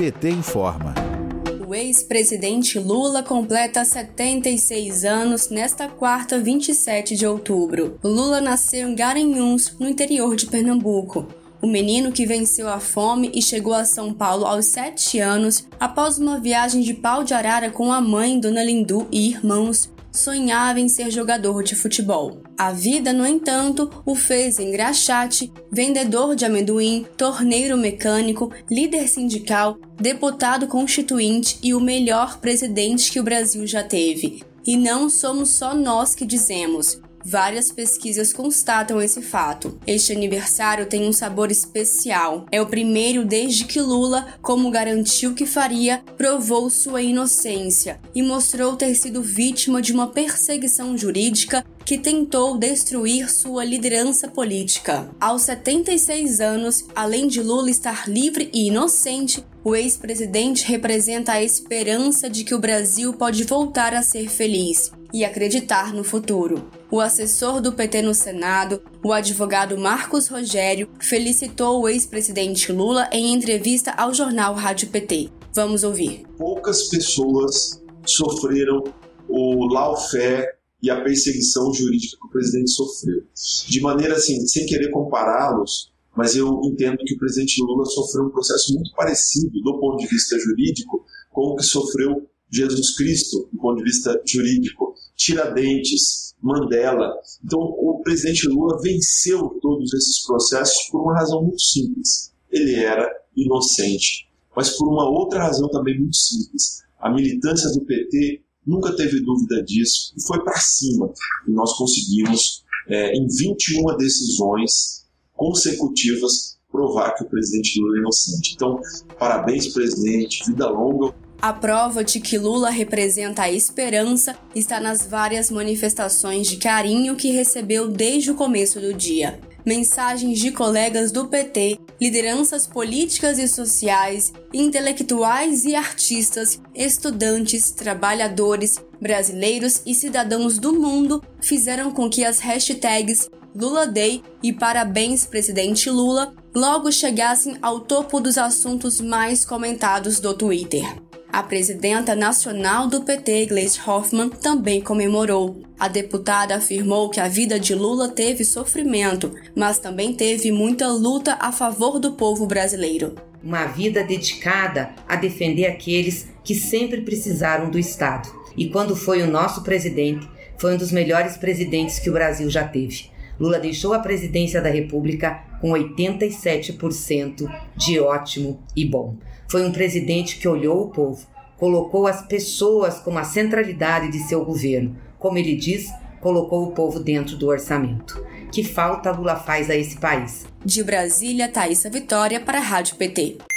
PT informa. O ex-presidente Lula completa 76 anos nesta quarta, 27 de outubro. Lula nasceu em Garanhuns, no interior de Pernambuco. O menino que venceu a fome e chegou a São Paulo aos 7 anos após uma viagem de pau de arara com a mãe, Dona Lindu, e irmãos, sonhava em ser jogador de futebol. A vida, no entanto, o fez engraxate, vendedor de amendoim, torneiro mecânico, líder sindical, deputado constituinte e o melhor presidente que o Brasil já teve. E não somos só nós que dizemos. Várias pesquisas constatam esse fato. Este aniversário tem um sabor especial. É o primeiro desde que Lula, como garantiu que faria, provou sua inocência e mostrou ter sido vítima de uma perseguição jurídica que tentou destruir sua liderança política. Aos 76 anos, além de Lula estar livre e inocente, o ex-presidente representa a esperança de que o Brasil pode voltar a ser feliz e acreditar no futuro. O assessor do PT no Senado, o advogado Marcos Rogério, felicitou o ex-presidente Lula em entrevista ao jornal Rádio PT. Vamos ouvir. Poucas pessoas sofreram o lawfare e a perseguição jurídica que o presidente sofreu. De maneira assim, sem querer compará-los, mas eu entendo que o presidente Lula sofreu um processo muito parecido do ponto de vista jurídico com o que sofreu Jesus Cristo do ponto de vista jurídico. Tiradentes, Mandela. Então, o presidente Lula venceu todos esses processos por uma razão muito simples. Ele era inocente. Mas por uma outra razão também muito simples. A militância do PT nunca teve dúvida disso e foi para cima. E nós conseguimos, é, em 21 decisões consecutivas, provar que o presidente Lula é inocente. Então, parabéns, presidente, vida longa. A prova de que Lula representa a esperança está nas várias manifestações de carinho que recebeu desde o começo do dia. Mensagens de colegas do PT, lideranças políticas e sociais, intelectuais e artistas, estudantes, trabalhadores, brasileiros e cidadãos do mundo fizeram com que as hashtags Lula Day e Parabéns Presidente Lula logo chegassem ao topo dos assuntos mais comentados do Twitter. A presidenta nacional do PT, Gleisi Hoffmann, também comemorou. A deputada afirmou que a vida de Lula teve sofrimento, mas também teve muita luta a favor do povo brasileiro. Uma vida dedicada a defender aqueles que sempre precisaram do Estado. E quando foi o nosso presidente, foi um dos melhores presidentes que o Brasil já teve. Lula deixou a presidência da República com 87% de ótimo e bom. Foi um presidente que olhou o povo, colocou as pessoas como a centralidade de seu governo. Como ele diz, colocou o povo dentro do orçamento. Que falta Lula faz a esse país? De Brasília, Thaisa Vitória para a Rádio PT.